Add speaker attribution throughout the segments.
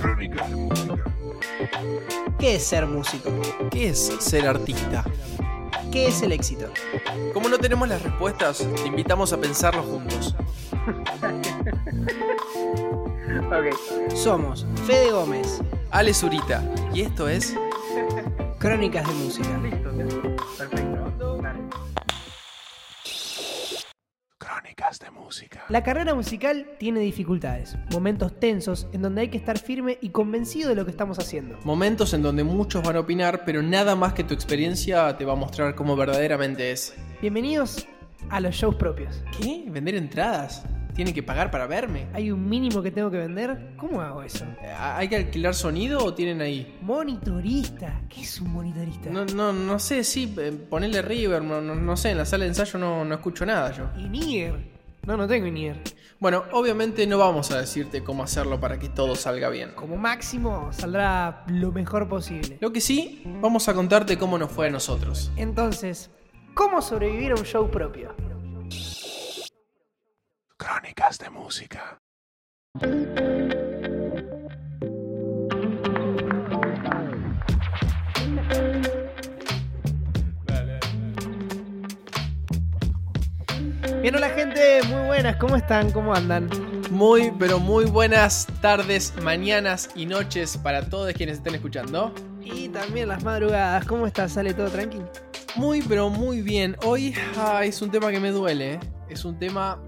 Speaker 1: Crónicas de música.
Speaker 2: ¿Qué es ser músico?
Speaker 3: ¿Qué es ser artista?
Speaker 2: ¿Qué es el éxito?
Speaker 3: Como no tenemos las respuestas, te invitamos a pensarlo juntos.
Speaker 2: Somos Fede Gómez,
Speaker 3: Ale Zurita, y esto es
Speaker 2: Crónicas de Música.
Speaker 1: Crónicas
Speaker 2: La carrera musical tiene dificultades, momentos tensos en donde hay que estar firme y convencido de lo que estamos haciendo.
Speaker 3: momentos en donde muchos van a opinar, pero nada más que tu experiencia te va a mostrar cómo verdaderamente es.
Speaker 2: Bienvenidos a los shows propios.
Speaker 3: ¿Qué? ¿Vender entradas? ¿Tienen que pagar para verme?
Speaker 2: ¿Hay un mínimo que tengo que vender? ¿Cómo hago eso?
Speaker 3: ¿Hay que alquilar sonido o tienen ahí?
Speaker 2: Monitorista. ¿Qué es un monitorista?
Speaker 3: No, no, no sé, sí, eh, ponerle river, no, no- sé, en la sala de ensayo no, no escucho nada yo.
Speaker 2: INIR. No, no tengo INIR.
Speaker 3: Bueno, obviamente no vamos a decirte cómo hacerlo para que todo salga bien.
Speaker 2: Como máximo saldrá lo mejor posible.
Speaker 3: Lo que sí, vamos a contarte cómo nos fue a nosotros.
Speaker 2: Entonces, ¿cómo sobrevivir a un show propio?
Speaker 1: Crónicas de música.
Speaker 2: Bien, hola gente, muy buenas, ¿cómo están? ¿Cómo andan?
Speaker 3: Muy, pero muy buenas tardes, mañanas y noches para todos quienes estén escuchando.
Speaker 2: Y también las madrugadas, ¿cómo estás? ¿Sale todo tranquilo?
Speaker 3: Muy, pero muy bien. Hoy ah, es un tema que me duele. ¿eh? Es un tema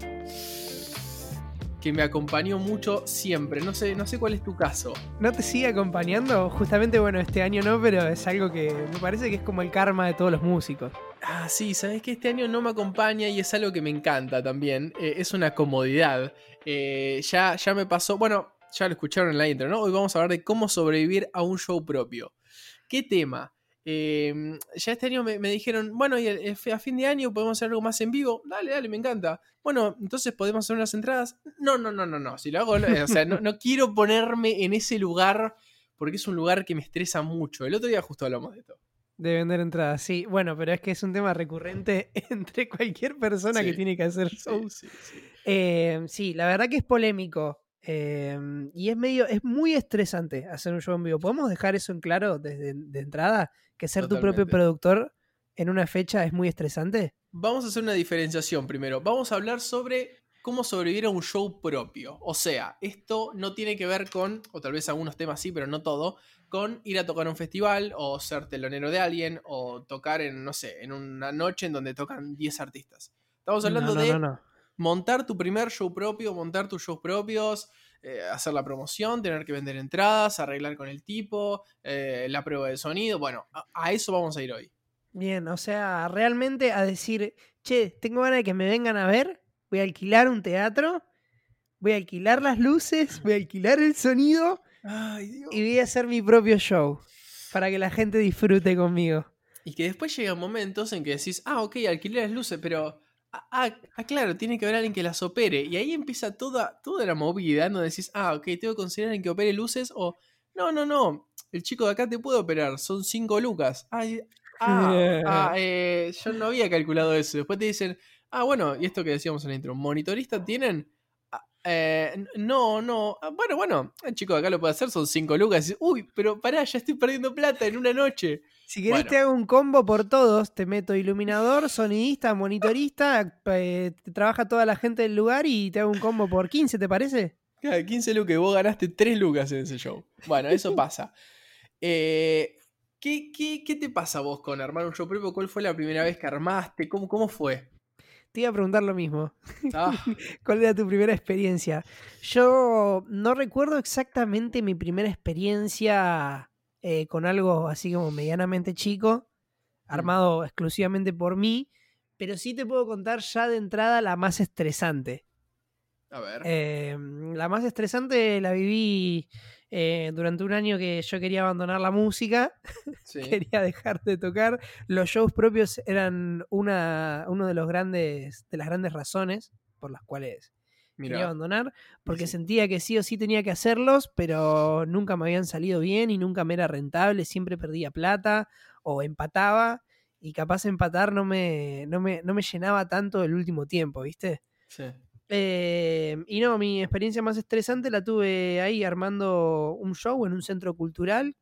Speaker 3: que me acompañó mucho siempre. No sé, no sé cuál es tu caso.
Speaker 2: ¿No te sigue acompañando? Justamente, bueno, este año no, pero es algo que me parece que es como el karma de todos los músicos.
Speaker 3: Ah, sí, sabes que este año no me acompaña y es algo que me encanta también. Eh, es una comodidad. Eh, ya, ya me pasó. Bueno, ya lo escucharon en la intro, ¿no? Hoy vamos a hablar de cómo sobrevivir a un show propio. ¿Qué tema? Eh, ya este año me, dijeron, bueno, a fin de año podemos hacer algo más en vivo. Dale, dale, me encanta. Bueno, entonces podemos hacer unas entradas. No, no, no, no, no. Si lo hago, o sea, no, no quiero ponerme en ese lugar porque es un lugar que me estresa mucho. El otro día justo hablamos de esto.
Speaker 2: De vender entradas, sí. Bueno, pero es que es un tema recurrente entre cualquier persona que tiene que hacer shows.
Speaker 3: sí, sí.
Speaker 2: Eh, sí, la verdad que es polémico. eh, y es medio, es muy estresante hacer un show en vivo. ¿Podemos dejar eso en claro desde de entrada? Que ser tu propio productor en una fecha es muy estresante.
Speaker 3: Vamos a hacer una diferenciación primero. Vamos a hablar sobre cómo sobrevivir a un show propio. O sea, esto no tiene que ver con, o tal vez algunos temas sí, pero no todo, con ir a tocar a un festival o ser telonero de alguien o tocar en, no sé, en una noche en donde tocan 10 artistas. Estamos hablando
Speaker 2: no, no,
Speaker 3: de
Speaker 2: no.
Speaker 3: montar tu primer show propio, montar tus shows propios, eh, hacer la promoción, tener que vender entradas, arreglar con el tipo, eh, la prueba de sonido. Bueno, a- a eso vamos a ir hoy.
Speaker 2: Bien, o sea, realmente a decir, che, tengo ganas de que me vengan a ver, voy a alquilar un teatro, voy a alquilar las luces, voy a alquilar el sonido
Speaker 3: Ay, Dios.
Speaker 2: y voy a hacer mi propio show para que la gente disfrute conmigo.
Speaker 3: Y que después llegan momentos en que decís, ah, ok, alquilé las luces, pero. Ah, ah, ah, claro, tiene que haber alguien que las opere. Y ahí empieza toda, toda la movida, donde decís, ah, ok, tengo que conseguir a alguien que opere luces, o no, no, no, el chico de acá te puede operar, son 5 lucas. Ay, ah, ah, eh, yo no había calculado eso. Después te dicen, ah, bueno, y esto que decíamos en la intro, ¿monitorista tienen? Ah, eh, no, no. Ah, bueno, bueno, el chico de acá lo puede hacer, son 5 lucas. Uy, pero pará, ya estoy perdiendo plata en una noche.
Speaker 2: Si querés
Speaker 3: Bueno.
Speaker 2: te hago un combo por todos, te meto iluminador, sonidista, monitorista, eh, trabaja toda la gente del lugar y te hago un combo por 15, ¿te parece?
Speaker 3: Claro, 15 lucas vos ganaste 3 lucas en ese show. Bueno, eso pasa. Eh, ¿qué, qué, qué te pasa vos con armar un show propio? ¿Cuál fue la primera vez que armaste? ¿Cómo, cómo fue?
Speaker 2: Te iba a preguntar lo mismo.
Speaker 3: Ah,
Speaker 2: ¿Cuál era tu primera experiencia? Yo no recuerdo exactamente mi primera experiencia eh, con algo así como medianamente chico, armado exclusivamente por mí, pero sí te puedo contar ya de entrada la más estresante.
Speaker 3: a ver.
Speaker 2: Eh, la más estresante la viví eh, durante un año que yo quería abandonar la música,
Speaker 3: sí.
Speaker 2: quería dejar de tocar. Los shows propios eran una, uno de los grandes, de las grandes razones por las cuales quería
Speaker 3: Mirá,
Speaker 2: abandonar, porque
Speaker 3: Sí.
Speaker 2: sentía que sí o sí tenía que hacerlos, pero nunca me habían salido bien y nunca me era rentable, siempre perdía plata o empataba. Y capaz empatar no me, no me, no me llenaba tanto el último tiempo, ¿viste?
Speaker 3: sí.
Speaker 2: Eh, y no, mi experiencia más estresante la tuve ahí armando un show en un centro cultural.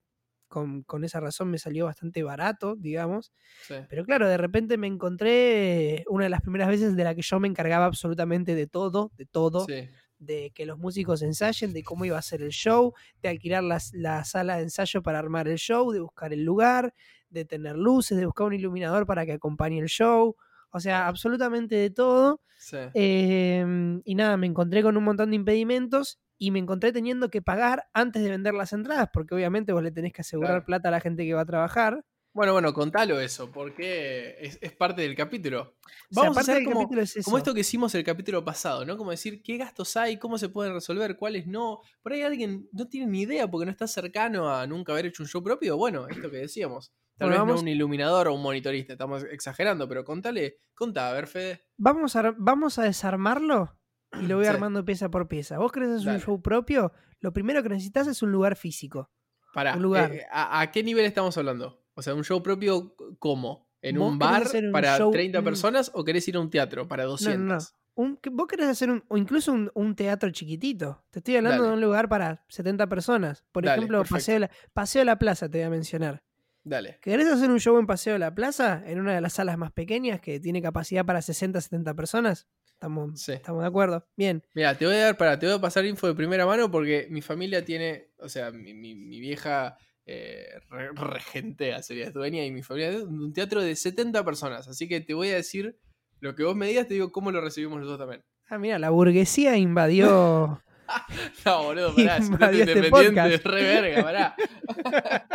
Speaker 2: Con, con esa razón me salió bastante barato, digamos.
Speaker 3: Sí.
Speaker 2: Pero claro, de repente me encontré una de las primeras veces de la que yo me encargaba absolutamente de todo, de todo,
Speaker 3: Sí.
Speaker 2: de que los músicos ensayen, de cómo iba a ser el show, de alquilar las- la, sala de ensayo para armar el show, de buscar el lugar, de tener luces, de buscar un iluminador para que acompañe el show. O sea, absolutamente de todo.
Speaker 3: Sí.
Speaker 2: Em, y nada, me encontré con un montón de impedimentos y me encontré teniendo que pagar antes de vender las entradas, porque obviamente vos le tenés que asegurar
Speaker 3: Claro.
Speaker 2: plata a la gente que va a trabajar.
Speaker 3: Bueno, bueno, contalo eso, porque es, es parte del capítulo.
Speaker 2: O sea,
Speaker 3: Vamos a hacer como,
Speaker 2: es
Speaker 3: esto que hicimos el capítulo pasado, ¿no? Como decir qué gastos hay, cómo se pueden resolver, cuáles no. Por ahí alguien no tiene ni idea porque no está cercano a nunca haber hecho un show propio. Bueno, esto que decíamos. Tal
Speaker 2: Bueno,
Speaker 3: vez
Speaker 2: vamos-
Speaker 3: no un iluminador o un monitorista, estamos exagerando, pero contale, contá, a ver, Fede.
Speaker 2: Vamos a, vamos a desarmarlo y lo voy
Speaker 3: Sí.
Speaker 2: armando pieza por pieza. Vos querés hacer
Speaker 3: Dale.
Speaker 2: un show propio, lo primero que necesitas es un lugar físico.
Speaker 3: Pará,
Speaker 2: Un lugar.
Speaker 3: eh, ¿a, a qué nivel estamos hablando? O sea, un show propio, ¿cómo? ¿En un bar
Speaker 2: un
Speaker 3: para
Speaker 2: show-
Speaker 3: 30
Speaker 2: un-
Speaker 3: personas o querés ir a un teatro para
Speaker 2: No,
Speaker 3: 200?
Speaker 2: no, no. Un- que- vos querés hacer un, o incluso un, un teatro chiquitito. Te estoy hablando
Speaker 3: Dale.
Speaker 2: de un lugar para 70 personas. Por
Speaker 3: Dale,
Speaker 2: ejemplo,
Speaker 3: perfecto.
Speaker 2: Paseo de, la, Paseo de la Plaza, te voy a mencionar.
Speaker 3: Dale.
Speaker 2: ¿Querés hacer un show en Paseo de la Plaza? En una de las salas más pequeñas que tiene capacidad para 60, 70 personas. Estamos,
Speaker 3: Sí.
Speaker 2: estamos de acuerdo. Bien.
Speaker 3: Mira, te voy a dar para, te voy a pasar info de primera mano porque mi familia tiene, o sea, mi, mi- mi vieja eh, re- regentea, sería es dueña, y mi familia es un teatro de 70 personas. Así que te voy a decir lo que vos me digas, te digo cómo lo recibimos nosotros también.
Speaker 2: Ah, mira, la burguesía invadió.
Speaker 3: No, boludo, pará, es un teatro
Speaker 2: Invadió este
Speaker 3: independiente, re verga, pará.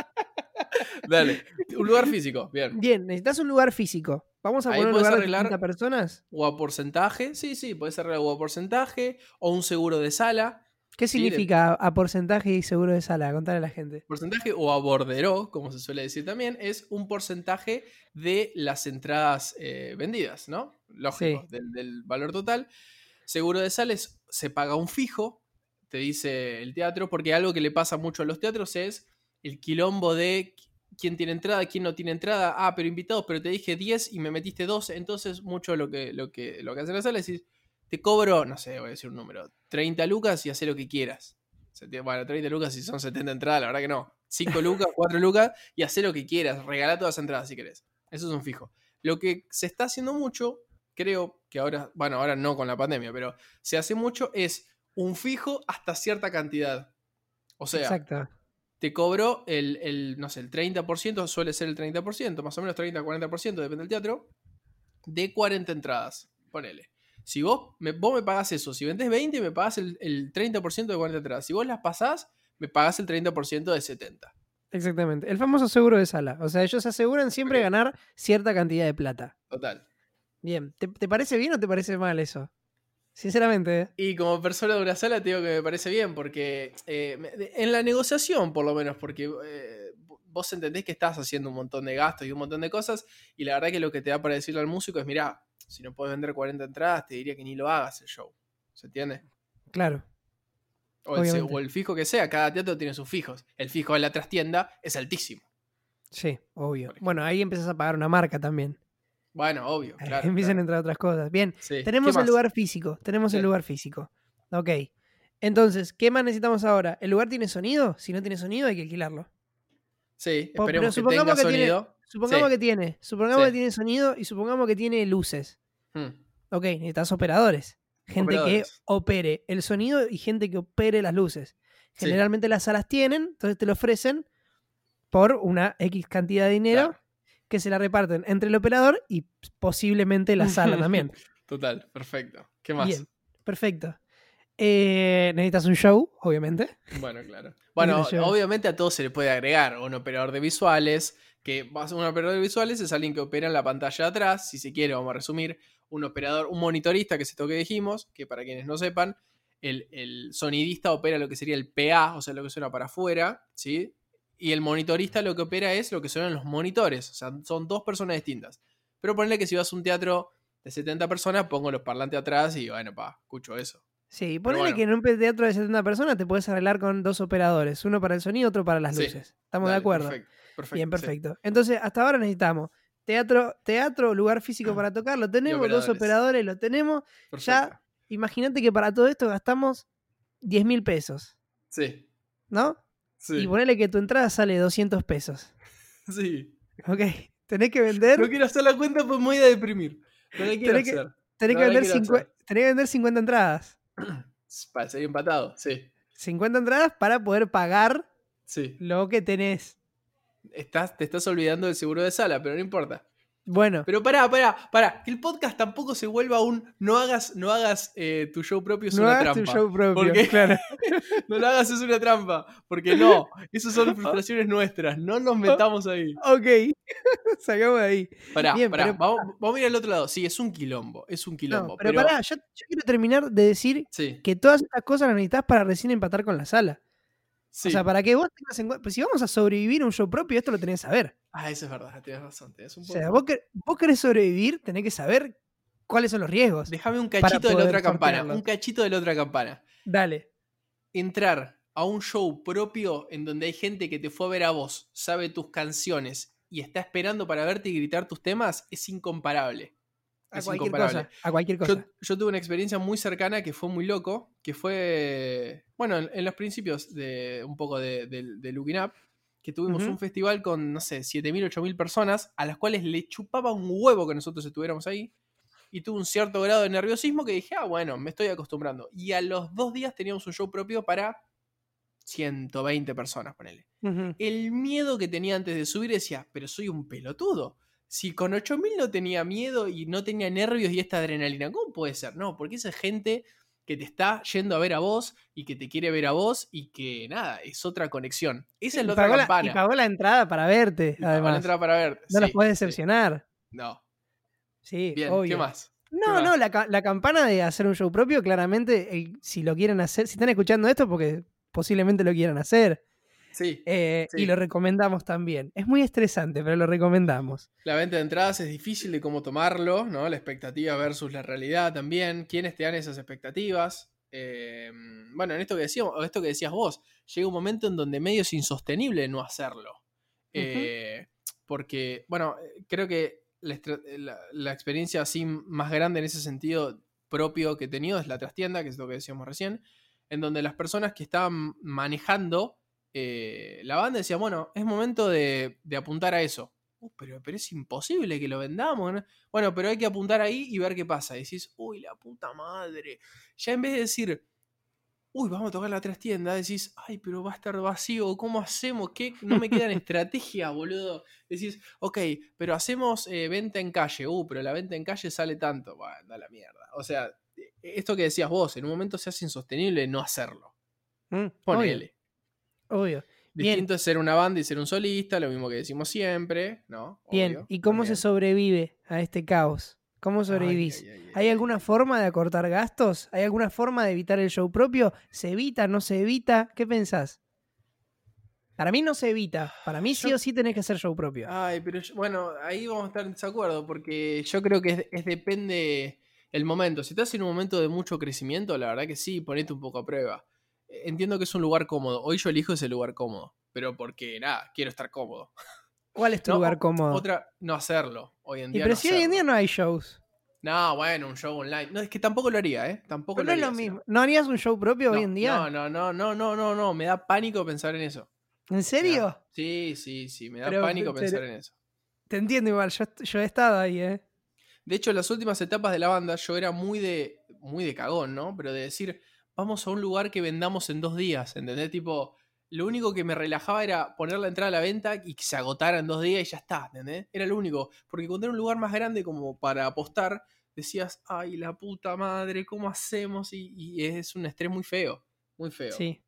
Speaker 3: Dale, un lugar físico, bien.
Speaker 2: Bien, necesitas un lugar físico. Vamos a
Speaker 3: Ahí
Speaker 2: poner un lugar de
Speaker 3: arreglar-
Speaker 2: 30 personas.
Speaker 3: O a porcentaje, sí, sí, puede ser o a porcentaje, o un seguro de sala.
Speaker 2: ¿Qué
Speaker 3: Sí, de-
Speaker 2: significa a porcentaje y seguro de sala? Contale a la gente.
Speaker 3: Porcentaje o a borderó, como se suele decir también, es un porcentaje de las entradas eh, vendidas, ¿no? Lógico,
Speaker 2: Sí.
Speaker 3: del, del valor total. Seguro de sales se paga un fijo, te dice el teatro, porque algo que le pasa mucho a los teatros es el quilombo de qui- quién tiene entrada, quién no tiene entrada. Ah, pero invitados, pero te dije 10 y me metiste 12. Entonces, mucho lo que, lo que, lo que hace la sala es decir, te cobro, no sé, voy a decir un número, 30 lucas y haz lo que quieras. Bueno, 30 lucas si son 70 entradas, la verdad que no. 5 lucas, 4 lucas y haz lo que quieras. Regala todas las entradas si querés. Eso es un fijo. Lo que se está haciendo mucho, creo que ahora, bueno, ahora no con la pandemia, pero se hace mucho es un fijo hasta cierta cantidad. O sea,
Speaker 2: Exacto.
Speaker 3: te cobro el, el, no sé, el 30%, suele ser el 30%, más o menos 30-40%, depende del teatro, de 40 entradas. Ponele. Si vos me, vos me pagás eso, si vendés 20, me pagás el, el 30% de 40 entradas. Si vos las pasás, me pagás el 30% de 70.
Speaker 2: Exactamente. El famoso seguro de sala. O sea, ellos aseguran siempre
Speaker 3: Ok.
Speaker 2: ganar cierta cantidad de plata.
Speaker 3: Total.
Speaker 2: Bien. ¿Te, te parece bien o te parece mal eso? Sinceramente, ¿eh?
Speaker 3: Y como persona de una sala te digo que me parece bien, porque eh, en la negociación por lo menos, porque eh, vos entendés que estás haciendo un montón de gastos y un montón de cosas, y la verdad que lo que te da para decirle al músico es, mirá, si no puedes vender 40 entradas, te diría que ni lo hagas el show. ¿Se entiende?
Speaker 2: Claro.
Speaker 3: O el, o fijo que sea, cada teatro tiene sus fijos. El fijo de la trastienda es altísimo.
Speaker 2: Sí, obvio. Bueno, ahí empiezas a pagar una marca también.
Speaker 3: Bueno, obvio, claro.
Speaker 2: Empiezan
Speaker 3: claro.
Speaker 2: a entrar otras cosas. Bien.
Speaker 3: Sí.
Speaker 2: Tenemos
Speaker 3: ¿Qué
Speaker 2: el lugar físico. Tenemos el lugar físico. Ok. Entonces, ¿qué más necesitamos ahora? ¿El lugar tiene sonido? Si no tiene sonido, hay que alquilarlo.
Speaker 3: Sí,
Speaker 2: Po- pero
Speaker 3: esperemos que
Speaker 2: supongamos
Speaker 3: tenga
Speaker 2: que tiene-
Speaker 3: sonido.
Speaker 2: Supongamos
Speaker 3: Sí.
Speaker 2: que tiene. Supongamos que tiene sonido y supongamos que tiene luces.
Speaker 3: Hmm.
Speaker 2: Ok, necesitas operadores. Gente
Speaker 3: Operadores.
Speaker 2: que opere el sonido y gente que opere las luces.
Speaker 3: Sí.
Speaker 2: Generalmente las salas tienen, entonces te lo ofrecen por una X cantidad de dinero
Speaker 3: Claro.
Speaker 2: que se la reparten entre el operador y posiblemente la sala también.
Speaker 3: Total, perfecto. ¿Qué más?
Speaker 2: Bien, perfecto. Eh, necesitas un show, obviamente.
Speaker 3: Bueno, claro. Bueno, obviamente a todo se le puede agregar un operador de visuales, que va a ser un operador de visuales es alguien que opera en la pantalla de atrás, si se quiere, vamos a resumir, un operador, un monitorista, que es esto que dijimos, que para quienes no sepan, el, el sonidista opera lo que sería el PA, o sea, lo que suena para afuera, ¿sí? Y el monitorista lo que opera es lo que suenan los monitores, o sea, son dos personas distintas. Pero ponle que si vas a un teatro de 70 personas, pongo los parlantes atrás y bueno, pa, escucho eso.
Speaker 2: Sí, ponele
Speaker 3: bueno.
Speaker 2: que en un teatro de 70 personas te puedes arreglar con dos operadores, uno para el sonido, otro para las
Speaker 3: Sí,
Speaker 2: luces. ¿Estamos de acuerdo?
Speaker 3: Perfecto, perfecto,
Speaker 2: Bien,
Speaker 3: sí.
Speaker 2: perfecto. Entonces, hasta ahora necesitamos teatro, teatro, lugar físico para tocar, lo tenemos, dos
Speaker 3: operadores.
Speaker 2: lo tenemos.
Speaker 3: Perfecto.
Speaker 2: Ya imagínate que para todo esto gastamos 10 mil pesos,
Speaker 3: Sí.
Speaker 2: ¿no?
Speaker 3: Sí.
Speaker 2: Y ponele que tu entrada sale 200 pesos.
Speaker 3: sí.
Speaker 2: Ok, tenés que vender,
Speaker 3: No quiero hacer la cuenta pues me voy a deprimir. No la quiero
Speaker 2: Tenés que-
Speaker 3: hacer.
Speaker 2: tenés
Speaker 3: no
Speaker 2: que
Speaker 3: la
Speaker 2: vender,
Speaker 3: quiero
Speaker 2: cincue-
Speaker 3: hacer.
Speaker 2: tenés que vender 50 entradas.
Speaker 3: Para seguir empatado, sí.
Speaker 2: 50 entradas para poder pagar
Speaker 3: Sí.
Speaker 2: lo que tenés.
Speaker 3: Estás, te estás olvidando del seguro de sala, pero no importa.
Speaker 2: Bueno,
Speaker 3: Pero pará, pará, pará. Que el podcast tampoco se vuelva un no hagas, no hagas eh, tu show propio es
Speaker 2: no
Speaker 3: una
Speaker 2: hagas
Speaker 3: trampa.
Speaker 2: tu show propio,
Speaker 3: Porque-
Speaker 2: claro.
Speaker 3: No lo hagas es una trampa. Porque no, esas son frustraciones nuestras. No nos metamos ahí.
Speaker 2: Ok, sacamos de ahí.
Speaker 3: Pará,
Speaker 2: Bien,
Speaker 3: pará.
Speaker 2: pero-
Speaker 3: Vamos, vamos a ir al otro lado. Sí, es un quilombo. Es un
Speaker 2: No,
Speaker 3: quilombo.
Speaker 2: pero, pará, yo, yo quiero terminar de decir
Speaker 3: Sí,
Speaker 2: que todas estas cosas las necesitas para recién empatar con la sala.
Speaker 3: Sí.
Speaker 2: O sea, para que vos tengas en cuenta. Pues si vamos a sobrevivir a un show propio, esto lo tenés que saber.
Speaker 3: Ah, eso es verdad. Tienes razón. Tienes un
Speaker 2: O
Speaker 3: punto.
Speaker 2: sea, vos, quer- vos querés sobrevivir, tenés que saber cuáles son los riesgos.
Speaker 3: Déjame un cachito de la otra campana. Un cachito de la otra campana.
Speaker 2: Dale.
Speaker 3: Entrar a un show propio en donde hay gente que te fue a ver a vos, sabe tus canciones y está esperando para verte y gritar tus temas, es incomparable.
Speaker 2: A
Speaker 3: Es
Speaker 2: cualquier
Speaker 3: incomparable.
Speaker 2: cosa. A cualquier cosa.
Speaker 3: Yo, yo tuve una experiencia muy cercana que fue muy loco, que fue, bueno, en, en los principios de un poco de, de, de Looking Up, que tuvimos un festival con, no sé, 7.000, 8.000 personas, a las cuales le chupaba un huevo que nosotros estuviéramos ahí, y tuve un cierto grado de nerviosismo que dije, ah, bueno, me estoy acostumbrando. Y a los dos días teníamos un show propio para 120 personas, ponele
Speaker 2: Ujú.
Speaker 3: el miedo que tenía antes de subir decía, pero soy un pelotudo. Si con 8000 no tenía miedo y no tenía nervios y esta adrenalina, ¿cómo puede ser? No, porque esa gente que te está yendo a ver a vos y que te quiere ver a vos y que nada, es otra conexión. Esa es
Speaker 2: Y
Speaker 3: la otra
Speaker 2: la-
Speaker 3: campana.
Speaker 2: y pagó la entrada para verte,
Speaker 3: Y pagó la
Speaker 2: además.
Speaker 3: entrada para ver.
Speaker 2: no los
Speaker 3: Sí,
Speaker 2: puedes
Speaker 3: sí.
Speaker 2: decepcionar.
Speaker 3: No.
Speaker 2: Sí,
Speaker 3: Bien,
Speaker 2: obvio.
Speaker 3: ¿qué más?
Speaker 2: No,
Speaker 3: ¿Qué
Speaker 2: no,
Speaker 3: más?
Speaker 2: la, ca- la campana de hacer un show propio, claramente, el- si lo quieren hacer, si están escuchando esto, porque posiblemente lo quieran hacer,
Speaker 3: Sí,
Speaker 2: eh,
Speaker 3: Sí.
Speaker 2: y lo recomendamos también. Es muy estresante, pero lo recomendamos.
Speaker 3: la venta de entradas es difícil de cómo tomarlo, ¿no? La expectativa versus la realidad también. ¿Quiénes te dan esas expectativas? Eh, bueno, en esto que decíamos, o esto que decías vos, llega un momento en donde medio es insostenible no hacerlo. Eh, porque, bueno, creo que la, estra- la- la experiencia así más grande en ese sentido propio que he tenido es la trastienda, que es lo que decíamos recién, en donde las personas que estaban manejando eh, la banda decían, bueno, es momento de, de apuntar a eso. "Uh, pero, pero es imposible que lo vendamos. ¿no?". Bueno, pero hay que apuntar ahí y ver qué pasa. Y decís, uy, la puta madre. Ya en vez de decir, uy, vamos a tocar la trastienda, decís, ay, pero va a estar vacío, ¿cómo hacemos? ¿Qué? No me quedan estrategias, boludo. Decís, ok, pero hacemos eh, venta en calle, uh, pero la venta en calle sale tanto. Bueno, anda a la mierda. O sea, eh, esto que decías vos, en un momento se hace insostenible no hacerlo.
Speaker 2: Mm,
Speaker 3: Ponele.
Speaker 2: Obvio. obvio. Bien.
Speaker 3: Distinto es ser una banda y ser un solista, lo mismo que decimos siempre, ¿no?
Speaker 2: Bien, ¿y cómo se sobrevive a este caos? ¿Cómo sobrevivís?
Speaker 3: ay, ay, ay,
Speaker 2: ¿Hay
Speaker 3: ay.
Speaker 2: alguna forma de acortar gastos? ¿Hay alguna forma de evitar el show propio? ¿Se evita? ¿No se evita? ¿Qué pensás? Para mí no se evita. Para mí sí
Speaker 3: Yo-
Speaker 2: o sí tenés que hacer show propio.
Speaker 3: Ay, pero yo- bueno, ahí vamos a estar en desacuerdo porque yo creo que es, es depende el momento. Si estás en un momento de mucho crecimiento, la verdad que sí, ponete un poco a prueba. Entiendo que es un lugar cómodo. Hoy yo elijo ese lugar cómodo, pero porque nada, quiero estar cómodo.
Speaker 2: ¿Cuál es tu
Speaker 3: No,
Speaker 2: lugar cómodo?
Speaker 3: Otra, no hacerlo. Hoy en
Speaker 2: y
Speaker 3: día.
Speaker 2: pero
Speaker 3: no
Speaker 2: si hoy en día no hay shows.
Speaker 3: No, bueno, un show online. No, es que tampoco lo haría, ¿eh? Tampoco
Speaker 2: Pero no
Speaker 3: lo
Speaker 2: es lo
Speaker 3: haría, no.
Speaker 2: mismo. ¿No harías un show propio hoy
Speaker 3: No,
Speaker 2: en día?
Speaker 3: No, no, no, no, no, no, no. Me da pánico pensar en eso.
Speaker 2: ¿En serio?
Speaker 3: da- Sí, sí, sí. Me da
Speaker 2: Pero,
Speaker 3: pánico
Speaker 2: pero-
Speaker 3: pensar en eso.
Speaker 2: Te entiendo igual. Yo, yo he estado ahí, ¿eh?
Speaker 3: De hecho, en las últimas etapas de la banda yo era muy de, muy de cagón, ¿no? Pero de decir, vamos a un lugar que vendamos en dos días, ¿entendés? Tipo, lo único que me relajaba era poner la entrada a la venta y que se agotara en dos días y ya está, ¿entendés? Era lo único. Porque cuando era un lugar más grande como para apostar, decías, ay, la puta madre, ¿cómo hacemos? Y, y es un estrés muy feo, muy feo.
Speaker 2: Sí.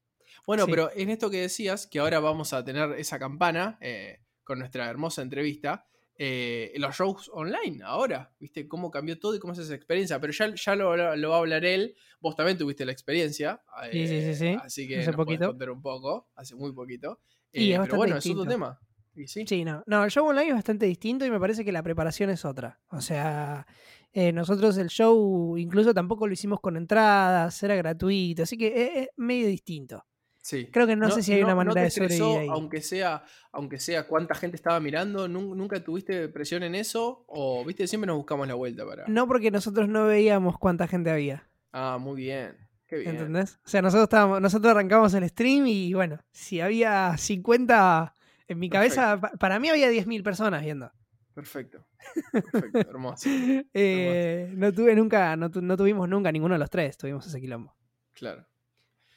Speaker 3: Bueno,
Speaker 2: Sí.
Speaker 3: pero en esto que decías, que ahora vamos a tener esa campana eh, con nuestra hermosa entrevista, eh, los shows online ahora, ¿viste? Cómo cambió todo y cómo es esa experiencia. Pero ya, ya lo, lo va a hablar él. Vos también tuviste la experiencia.
Speaker 2: Sí, sí, sí, sí.
Speaker 3: eh, Así que
Speaker 2: Hace
Speaker 3: nos
Speaker 2: poquito.
Speaker 3: contar un poco, hace muy poquito.
Speaker 2: Y
Speaker 3: Eh,
Speaker 2: es
Speaker 3: pero bueno, es otro
Speaker 2: distinto.
Speaker 3: tema. Y sí.
Speaker 2: Sí, no. No, el show online es bastante distinto y me parece que la preparación es otra. O sea, eh, nosotros el show incluso tampoco lo hicimos con entradas, era gratuito, así que es medio distinto.
Speaker 3: Sí.
Speaker 2: Creo que no, sé si hay una manera
Speaker 3: te
Speaker 2: de sobrevivir ahí.
Speaker 3: Aunque sea, aunque sea cuánta gente estaba mirando, ¿nun- ¿nunca tuviste presión en eso? O, viste, siempre nos buscamos la vuelta para.
Speaker 2: No porque nosotros no veíamos cuánta gente había.
Speaker 3: Ah, muy bien. Qué bien.
Speaker 2: ¿Entendés? O sea, nosotros estábamos, nosotros arrancamos el stream y bueno, si había 50, en mi cabeza, pa- para mí había 10.000 personas viendo.
Speaker 3: Perfecto. Perfecto, hermoso.
Speaker 2: Eh, no tuve nunca, no, tu- no tuvimos nunca ninguno de los tres, tuvimos ese quilombo.
Speaker 3: Claro.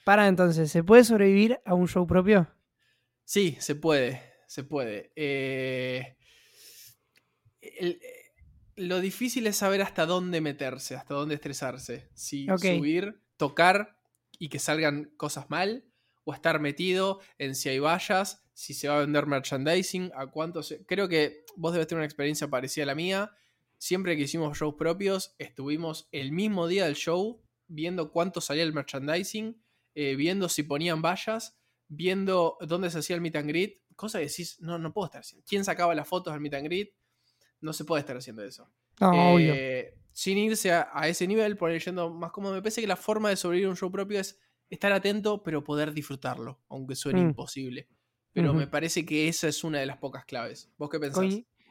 Speaker 2: Para entonces, ¿se puede sobrevivir a un show propio?
Speaker 3: Sí, se puede, se puede. Eh, el- lo difícil es saber hasta dónde meterse, hasta dónde estresarse. Si subir, tocar y que salgan cosas mal, o estar metido en si hay vallas, si se va a vender merchandising, a cuánto se... Creo que vos debes tener una experiencia parecida a la mía. Siempre que hicimos shows propios, estuvimos el mismo día del show viendo cuánto salía el merchandising, eh, viendo si ponían vallas, viendo dónde se hacía el meet and greet, cosa que decís, no, no puedo estar haciendo. ¿Quién sacaba las fotos del meet and greet? No se puede estar haciendo eso.
Speaker 2: No, obvio.
Speaker 3: Eh, sin irse a, a ese nivel, por ir yendo más cómodo, me parece que la forma de sobrevivir a un show propio es estar atento, pero poder disfrutarlo, aunque suene
Speaker 2: Mm.
Speaker 3: imposible. Pero me parece que esa es una de las pocas claves. ¿Vos qué pensás?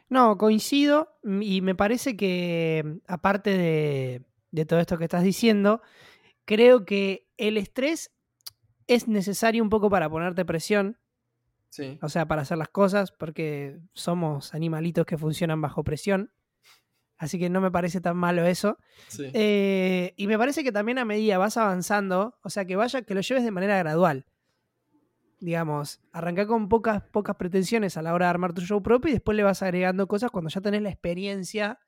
Speaker 2: No, coincido mm, y me parece que mm, aparte de, de todo esto que estás diciendo, creo que el estrés es necesario un poco para ponerte presión,
Speaker 3: Sí.
Speaker 2: o sea, para hacer las cosas, porque somos animalitos que funcionan bajo presión. Así que no me parece tan malo eso.
Speaker 3: sí.
Speaker 2: Eh, y me parece que también a medida vas avanzando, o sea, que vaya, que lo lleves de manera gradual. Digamos, arrancar con pocas, pocas pretensiones a la hora de armar tu show propio y después le vas agregando cosas cuando ya tenés la experiencia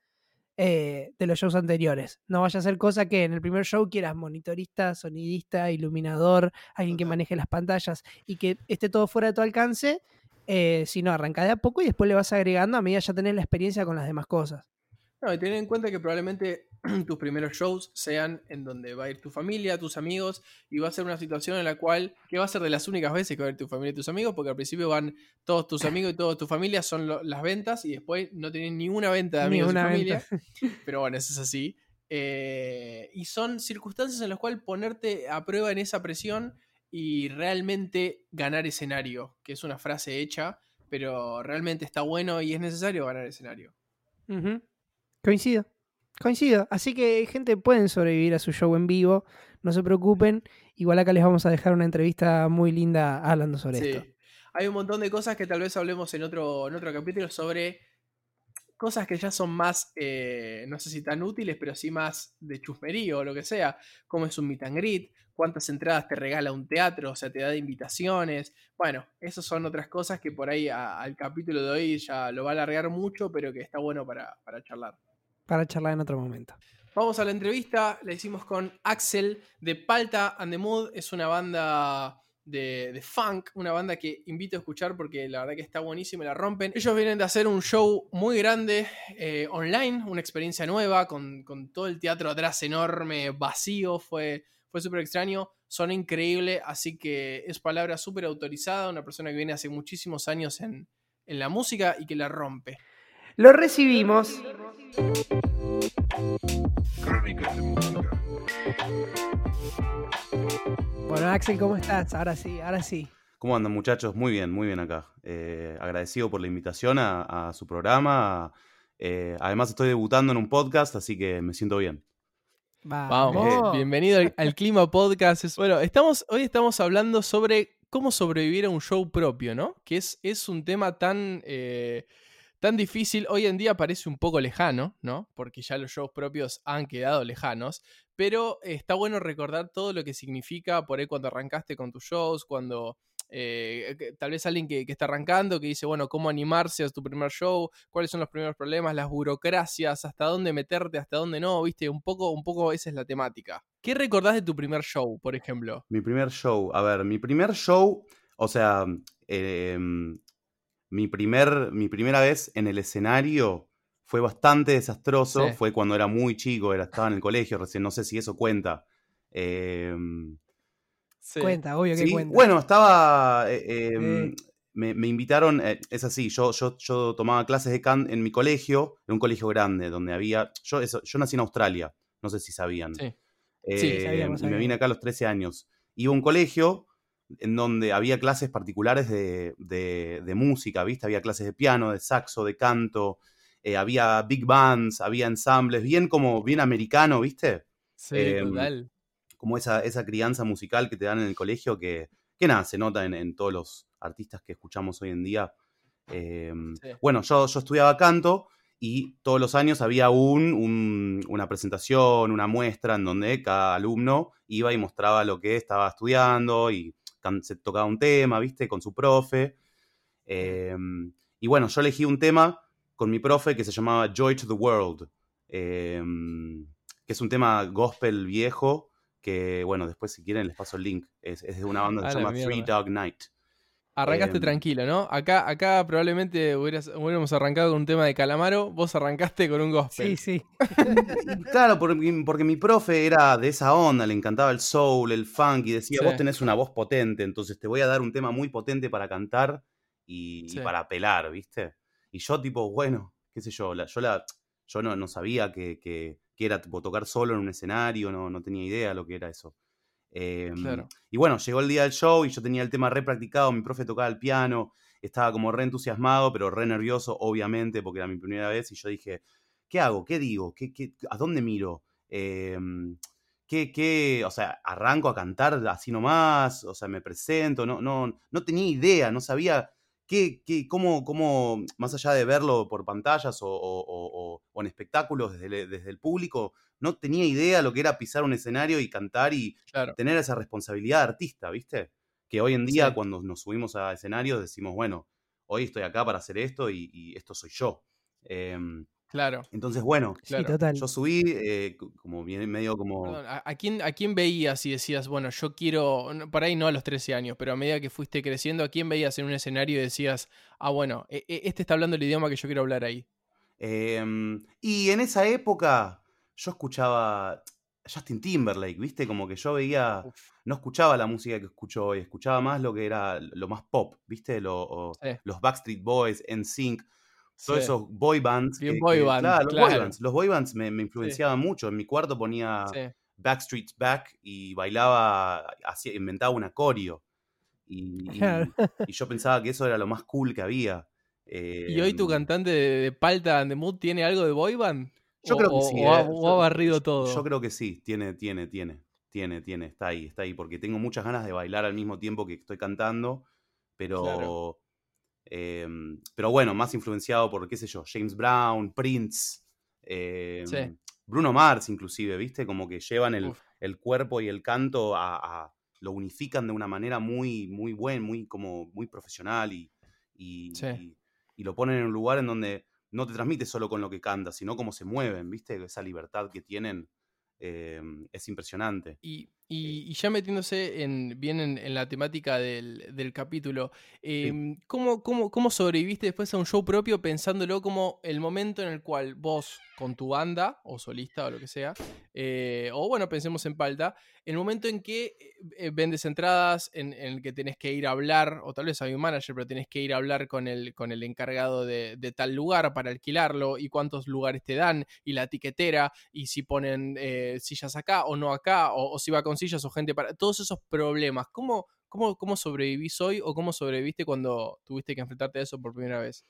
Speaker 2: eh, de los shows anteriores. No vaya a ser cosa que en el primer show quieras monitorista, sonidista, iluminador, alguien que maneje las pantallas y que esté todo fuera de tu alcance. Eh, sino arranca de a poco y después le vas agregando a medida ya tenés la experiencia con las demás cosas.
Speaker 3: No, y ten en cuenta que probablemente tus primeros shows sean en donde va a ir tu familia, tus amigos, y va a ser una situación en la cual, que va a ser de las únicas veces que va a ir tu familia y tus amigos, porque al principio van todos tus amigos y toda tu familia, son lo- las ventas, y después no tienen ninguna venta de amigos y familia.
Speaker 2: venta.
Speaker 3: Pero bueno, eso es así. Eh, y son circunstancias en las cuales ponerte a prueba en esa presión y realmente ganar escenario, que es una frase hecha, pero realmente está bueno y es necesario ganar escenario.
Speaker 2: Ujú. Coincido. Coincido. Así que, gente, pueden sobrevivir a su show en vivo. No se preocupen. Igual acá les vamos a dejar una entrevista muy linda hablando sobre
Speaker 3: Sí.
Speaker 2: esto.
Speaker 3: Hay un montón de cosas que tal vez hablemos en otro, en otro capítulo sobre cosas que ya son más, eh, no sé si tan útiles, pero sí más de chusmerío o lo que sea. Cómo es un meet and greet, cuántas entradas te regala un teatro, o sea, te da de invitaciones. Bueno, esas son otras cosas que por ahí a- al capítulo de hoy ya lo va a alargar mucho, pero que está bueno para, para charlar.
Speaker 2: Para charlar en otro momento.
Speaker 3: Vamos a la entrevista, la hicimos con Axel de Palta and the Mood, es una banda de, funk, una banda que invito a escuchar porque la verdad que está buenísima la rompen. Ellos vienen de hacer un show muy grande eh, online, una experiencia nueva, con, con todo el teatro atrás enorme, vacío, fue, fue súper extraño, son increíble, así que es palabra súper autorizada, una persona que viene hace muchísimos años en, en la música y que la rompe.
Speaker 2: Lo recibimos.
Speaker 1: Crónicas de música.
Speaker 2: Bueno, Axel, ¿cómo estás? Ahora sí, ahora sí.
Speaker 4: ¿Cómo andan muchachos? Muy bien, muy bien acá. Eh, agradecido por la invitación a, a su programa. Eh, además estoy debutando en un podcast, así que me siento bien.
Speaker 2: Vamos.
Speaker 3: Vamos, bienvenido al, al Clima Podcast. Bueno, estamos, hoy estamos hablando sobre cómo sobrevivir a un show propio, ¿no? Que es, es un tema tan, eh, tan difícil. Hoy en día parece un poco lejano, ¿no? Porque ya los shows propios han quedado lejanos. Pero está bueno recordar todo lo que significa por ahí cuando arrancaste con tus shows, cuando eh, tal vez alguien que, que está arrancando, que dice, bueno, cómo animarse a tu primer show, cuáles son los primeros problemas, las burocracias, hasta dónde meterte, hasta dónde no, viste, un poco, un poco esa es la temática. ¿Qué recordás de tu primer show, por ejemplo?
Speaker 4: Mi primer show, a ver, mi primer show, o sea, eh, mi, primer, mi primera vez en el escenario fue bastante desastroso,
Speaker 3: Sí.
Speaker 4: fue cuando era muy chico, era, estaba en el colegio recién, no sé si eso cuenta. Eh,
Speaker 3: Sí.
Speaker 2: Cuenta, obvio que
Speaker 4: Sí,
Speaker 2: cuenta.
Speaker 4: Bueno, estaba. eh, em, me, me invitaron, eh, es así, yo, yo, yo tomaba clases de canto en mi colegio, en un colegio grande, donde había. Yo, eso, yo nací en Australia, no sé si sabían.
Speaker 3: Sí.
Speaker 4: Eh,
Speaker 3: Sí,
Speaker 2: sabíamos,
Speaker 4: y me vine acá a los 13 años. Iba a un colegio en donde había clases particulares de, de- de música, ¿viste? Había clases de piano, de saxo, de canto, eh, había big bands, había ensambles, bien como, bien americano, ¿viste?
Speaker 3: Sí,
Speaker 4: Em,
Speaker 3: total.
Speaker 4: como esa, esa crianza musical que te dan en el colegio que, que nada, se nota en, en todos los artistas que escuchamos hoy en día. Em,
Speaker 3: Sí.
Speaker 4: Bueno, yo, yo estudiaba canto y todos los años había un, un- una presentación, una muestra en donde cada alumno iba y mostraba lo que estaba estudiando y se tocaba un tema, ¿viste? Con su profe. Em, y bueno, yo elegí un tema con mi profe que se llamaba Joy to the World, em, que es un tema gospel viejo que, bueno, después si quieren les paso el link. Es, es de una banda que se
Speaker 3: la
Speaker 4: llama Three. Dog Night.
Speaker 3: Arrancaste
Speaker 4: Em,
Speaker 3: tranquilo, ¿no? Acá, acá probablemente hubieras- hubiéramos arrancado con un tema de Calamaro, vos arrancaste con un gospel.
Speaker 2: Sí, sí.
Speaker 4: Claro, porque, porque mi profe era de esa onda, le encantaba el soul, el funk, y decía,
Speaker 3: Sí.
Speaker 4: vos tenés una voz potente, entonces te voy a dar un tema muy potente para cantar y, para apelar, ¿viste? Y yo tipo, bueno, qué sé yo, la- yo, la, yo no, no sabía que, que- que era tipo, tocar solo en un escenario, no, no tenía idea lo que era eso. Em. Y bueno, llegó el día del show y yo tenía el tema re practicado, mi profe tocaba el piano, estaba como re entusiasmado, pero re nervioso, obviamente, porque era mi primera vez, y yo dije, ¿qué hago? ¿Qué digo? ¿Qué, qué- a dónde miro? Em, ¿qué, qué? O sea, arranco a cantar así nomás, o sea, me presento, no, no, no tenía idea, no sabía qué, qué, cómo, cómo, más allá de verlo por pantallas o, o- o- o- o en espectáculos desde, el- desde el público, no tenía idea lo que era pisar un escenario y cantar y
Speaker 3: Claro.
Speaker 4: tener esa responsabilidad de artista, ¿viste? Que hoy en día
Speaker 3: Sí.
Speaker 4: cuando nos subimos a escenarios decimos, bueno, hoy estoy acá para hacer esto y, y esto soy yo. Em,
Speaker 3: Claro.
Speaker 4: entonces, bueno,
Speaker 2: Sí,
Speaker 3: Claro.
Speaker 2: total.
Speaker 4: yo subí eh, como bien medio como...
Speaker 3: Perdón, ¿a, a quién, ¿a quién veías y decías, bueno, yo quiero, por ahí no a los 13 años, pero a medida que fuiste creciendo, ¿a quién veías en un escenario y decías, ah, bueno, e- e- este está hablando el idioma que yo quiero hablar ahí?
Speaker 4: Em, y en esa época yo escuchaba Justin Timberlake, ¿viste? Como que yo veía,
Speaker 3: Uf,
Speaker 4: no escuchaba la música que escucho hoy, escuchaba más lo que era lo más pop, ¿viste? Lo- o-
Speaker 3: Sí.
Speaker 4: Los Backstreet Boys, NSYNC, todos
Speaker 3: sí.
Speaker 4: esos boy bands.
Speaker 3: Bien
Speaker 4: que-
Speaker 3: boy
Speaker 4: que-
Speaker 3: band,
Speaker 4: claro, los boy
Speaker 3: claro.
Speaker 4: bands. Los boy bands me, me influenciaban mucho. En mi cuarto ponía
Speaker 3: Sí.
Speaker 4: Backstreet's Back y bailaba, hacía, inventaba un acorio. Y, y-
Speaker 2: Claro.
Speaker 4: y yo pensaba que eso era lo más cool que había.
Speaker 3: ¿Y hoy tu
Speaker 4: Em,
Speaker 3: cantante de, de Palta and the Mood tiene algo de boy band?
Speaker 4: Yo
Speaker 3: O-
Speaker 4: creo que sí.
Speaker 3: O, ha,
Speaker 4: eh.
Speaker 3: o ha barrido
Speaker 4: yo-
Speaker 3: todo.
Speaker 4: Yo creo que sí, tiene, tiene, tiene. Tiene, tiene, está ahí, está ahí. Porque tengo muchas ganas de bailar al mismo tiempo que estoy cantando. Pero.
Speaker 3: Claro.
Speaker 4: Em, pero bueno, más influenciado por, qué sé yo, James Brown, Prince, em,
Speaker 3: Sí.
Speaker 4: Bruno Mars, inclusive, ¿viste? Como que llevan el, el cuerpo y el canto a, a- lo unifican de una manera muy, muy buena, muy, como, muy profesional y, y,
Speaker 3: Sí.
Speaker 4: y- y lo ponen en un lugar en donde no te transmite solo con lo que cantas, sino cómo se mueven, ¿viste? Esa libertad que tienen eh, es impresionante.
Speaker 3: Y, y- y ya metiéndose en, bien en, en la temática del, del capítulo, em, ¿cómo, cómo, cómo sobreviviste después a un show propio pensándolo como el momento en el cual vos, con tu banda, o solista, o lo que sea, eh, o bueno, pensemos en Palta, el momento en que eh, vendes entradas, en, en el que tenés que ir a hablar, o tal vez hay un manager, pero tenés que ir a hablar con el, con el encargado de, de tal lugar para alquilarlo, y cuántos lugares te dan, y la etiquetera, y si ponen eh, sillas acá o no acá, o, o si va con sillas o gente para. Todos esos problemas. ¿Cómo, cómo, cómo sobrevivís hoy o cómo sobreviviste cuando tuviste que enfrentarte a eso por primera vez?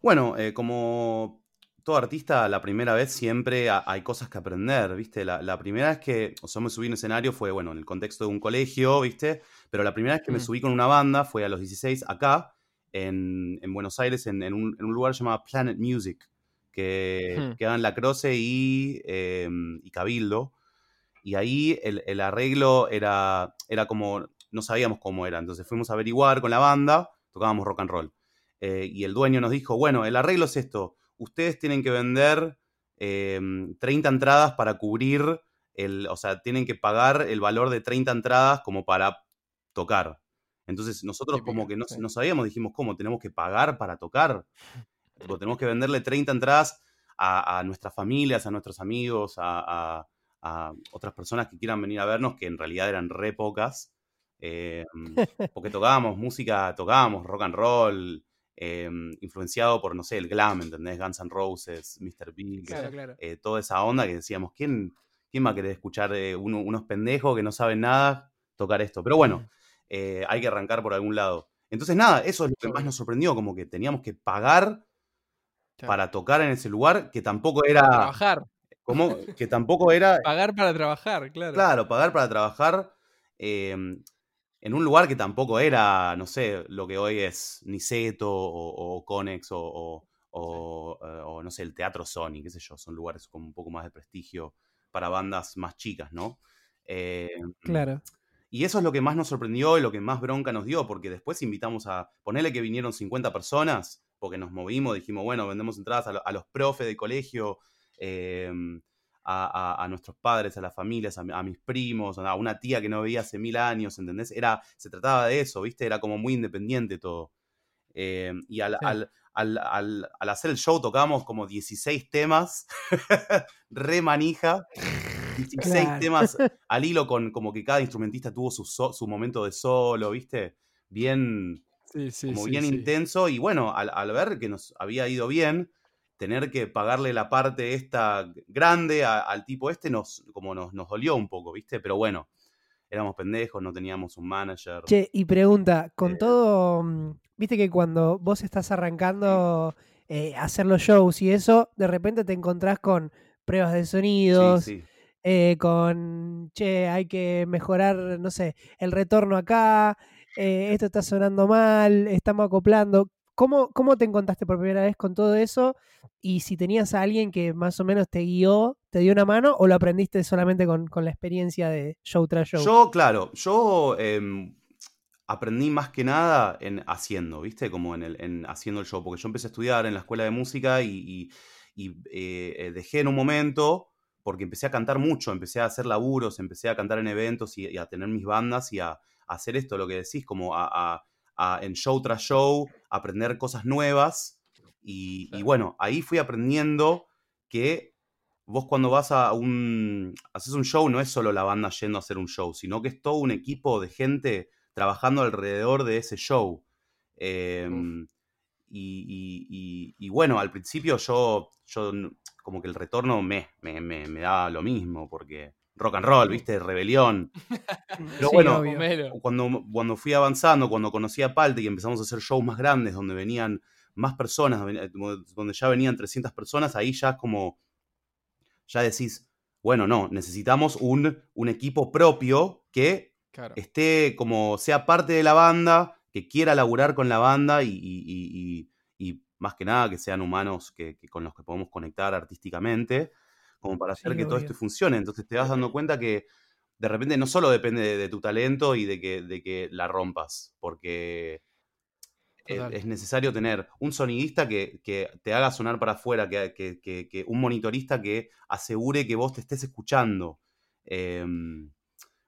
Speaker 4: Bueno, eh, como todo artista, la primera vez siempre ha- hay cosas que aprender, ¿viste? La, la primera vez que, o sea, me subí un escenario fue, bueno, en el contexto de un colegio, ¿viste? Pero la primera vez que me
Speaker 3: Mm.
Speaker 4: subí con una banda fue a los 16 acá, en, en Buenos Aires, en, en un, en un lugar llamado Planet Music, que
Speaker 3: Hmm.
Speaker 4: queda en La Croce y, eh, y Cabildo. Y ahí el, el arreglo era, era como, no sabíamos cómo era, entonces fuimos a averiguar con la banda, tocábamos rock and roll. Eh, y el dueño nos dijo, bueno, el arreglo es esto, ustedes tienen que vender eh, 30 entradas para cubrir, el, o sea, tienen que pagar el valor de 30 entradas como para tocar. Entonces nosotros como que no,
Speaker 3: sí.
Speaker 4: no sabíamos, dijimos, ¿cómo? ¿Tenemos que pagar para tocar? Tenemos que venderle 30 entradas a, a nuestras familias, a nuestros amigos, a, a- a otras personas que quieran venir a vernos, que en realidad eran re pocas. eh, porque tocábamos música, tocábamos rock and roll, eh, influenciado por, no sé, el glam, ¿entendés? Guns N' Roses, Mr. Big,
Speaker 3: Claro.
Speaker 2: claro.
Speaker 4: eh, toda esa onda que decíamos, ¿quién, quién va a querer escuchar uno- unos pendejos que no saben nada tocar esto? Pero bueno, hay que arrancar por algún lado. Entonces, nada, eso es lo que más nos sorprendió, como que teníamos que pagar
Speaker 3: Claro.
Speaker 4: para tocar en ese lugar, que tampoco era...
Speaker 3: Trabajar.
Speaker 4: Como que tampoco era,
Speaker 3: Pagar para trabajar, claro.
Speaker 4: claro, pagar para trabajar eh, en un lugar que tampoco era, no sé, lo que hoy es Niceto o, o Conex o, o- o, eh, o, no sé, el Teatro Sony, qué sé yo, son lugares con un poco más de prestigio para bandas más chicas, ¿no? Eh,
Speaker 2: Claro.
Speaker 4: y eso es lo que más nos sorprendió y lo que más bronca nos dio, porque después invitamos a, ponerle que vinieron 50 personas, porque nos movimos, dijimos, bueno, vendemos entradas a, lo- a los profes de colegio, eh, a, a- a nuestros padres, a las familias, a, mi- a mis primos, a una tía que no veía hace mil años, ¿entendés? Era, se trataba de eso, ¿viste? Era como muy independiente todo. Eh, y al,
Speaker 3: Sí.
Speaker 4: al- al- al- hacer el show tocamos como 16 temas, re manija, 16
Speaker 2: Claro.
Speaker 4: temas al hilo con como que cada instrumentista tuvo su, so- su momento de solo, ¿viste? Bien,
Speaker 3: Sí, sí,
Speaker 4: como
Speaker 3: sí,
Speaker 4: bien intenso y bueno, al ver que nos había ido bien, tener que pagarle la parte esta grande a- al tipo este nos, como nos, nos dolió un poco, ¿viste? Pero bueno, éramos pendejos, no teníamos un manager.
Speaker 2: Che, y pregunta, con
Speaker 4: Eh.
Speaker 2: todo, mm, viste que cuando vos estás arrancando eh, a hacer los shows y eso, de repente te encontrás con pruebas de sonidos,
Speaker 4: sí.
Speaker 2: eh, con, che, hay que mejorar, no sé, el retorno acá, eh, esto está sonando mal, estamos acoplando. ¿Cómo, ¿Cómo te encontraste por primera vez con todo eso? Y si tenías a alguien que más o menos te guió, te dio una mano, o lo aprendiste solamente con, con la experiencia de show tras show.
Speaker 4: Yo, claro, yo em, aprendí más que nada en haciendo, ¿viste? Como en, el, en haciendo el show, porque yo empecé a estudiar en la escuela de música y, eh, dejé en un momento, porque empecé a cantar mucho, empecé a hacer laburos, empecé a cantar en eventos y, a tener mis bandas y a, hacer esto, lo que decís, como a- a- en show tras show, aprender cosas nuevas. Y, bueno, ahí fui aprendiendo que vos cuando vas a un. haces un show, no es solo la banda yendo a hacer un show, sino que es todo un equipo de gente trabajando alrededor de ese show. Em, y, y- y- y bueno, al principio yo, yo como que el retorno me, me, me, me daba lo mismo, porque rock and roll, ¿viste? Rebelión. Pero
Speaker 2: Sí,
Speaker 4: bueno,
Speaker 2: obvio.
Speaker 4: Cuando, cuando fui avanzando, cuando conocí a Palte y empezamos a hacer shows más grandes, donde venían más personas, donde ya venían 300 personas, ahí ya es como, ya decís, bueno, no, necesitamos un, un equipo propio que
Speaker 3: Claro.
Speaker 4: esté como, sea parte de la banda, que quiera laburar con la banda y, y- y- y- y más que nada que sean humanos que, que con los que podemos conectar artísticamente, como para hacer
Speaker 2: Sí,
Speaker 4: que todo esto funcione. Entonces te vas dando cuenta que de repente no solo depende de, de tu talento y de que, de que la rompas, porque eh, es necesario tener un sonidista que, que te haga sonar para afuera, que, que- que- un monitorista que asegure que vos te estés escuchando. em,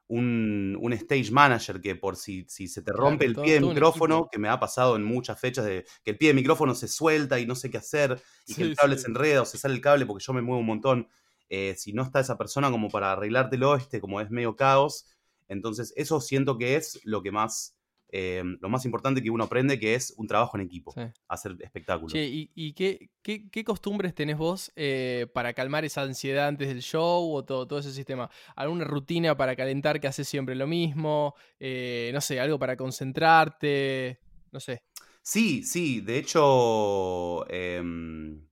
Speaker 4: un, un stage manager que por si, si se te
Speaker 3: Claro,
Speaker 4: rompe el
Speaker 3: todo-
Speaker 4: pie de micrófono, que me ha pasado en muchas fechas, de que el pie de micrófono se suelta y no sé qué hacer, y que el cable
Speaker 3: sí.
Speaker 4: se enreda o se sale el cable porque yo me muevo un montón. Eh, si no está esa persona como para arreglártelo, este, como es medio caos. Entonces, eso siento que es lo que más, eh, lo más importante que uno aprende, que es un trabajo en equipo,
Speaker 3: Sí.
Speaker 4: hacer espectáculos.
Speaker 3: Che, ¿y, y qué, qué- qué costumbres tenés vos eh, para calmar esa ansiedad antes del show o todo, todo ese sistema? ¿Alguna rutina para calentar que haces siempre lo mismo? No sé, algo para concentrarte. No sé.
Speaker 4: Sí, sí, de hecho, em,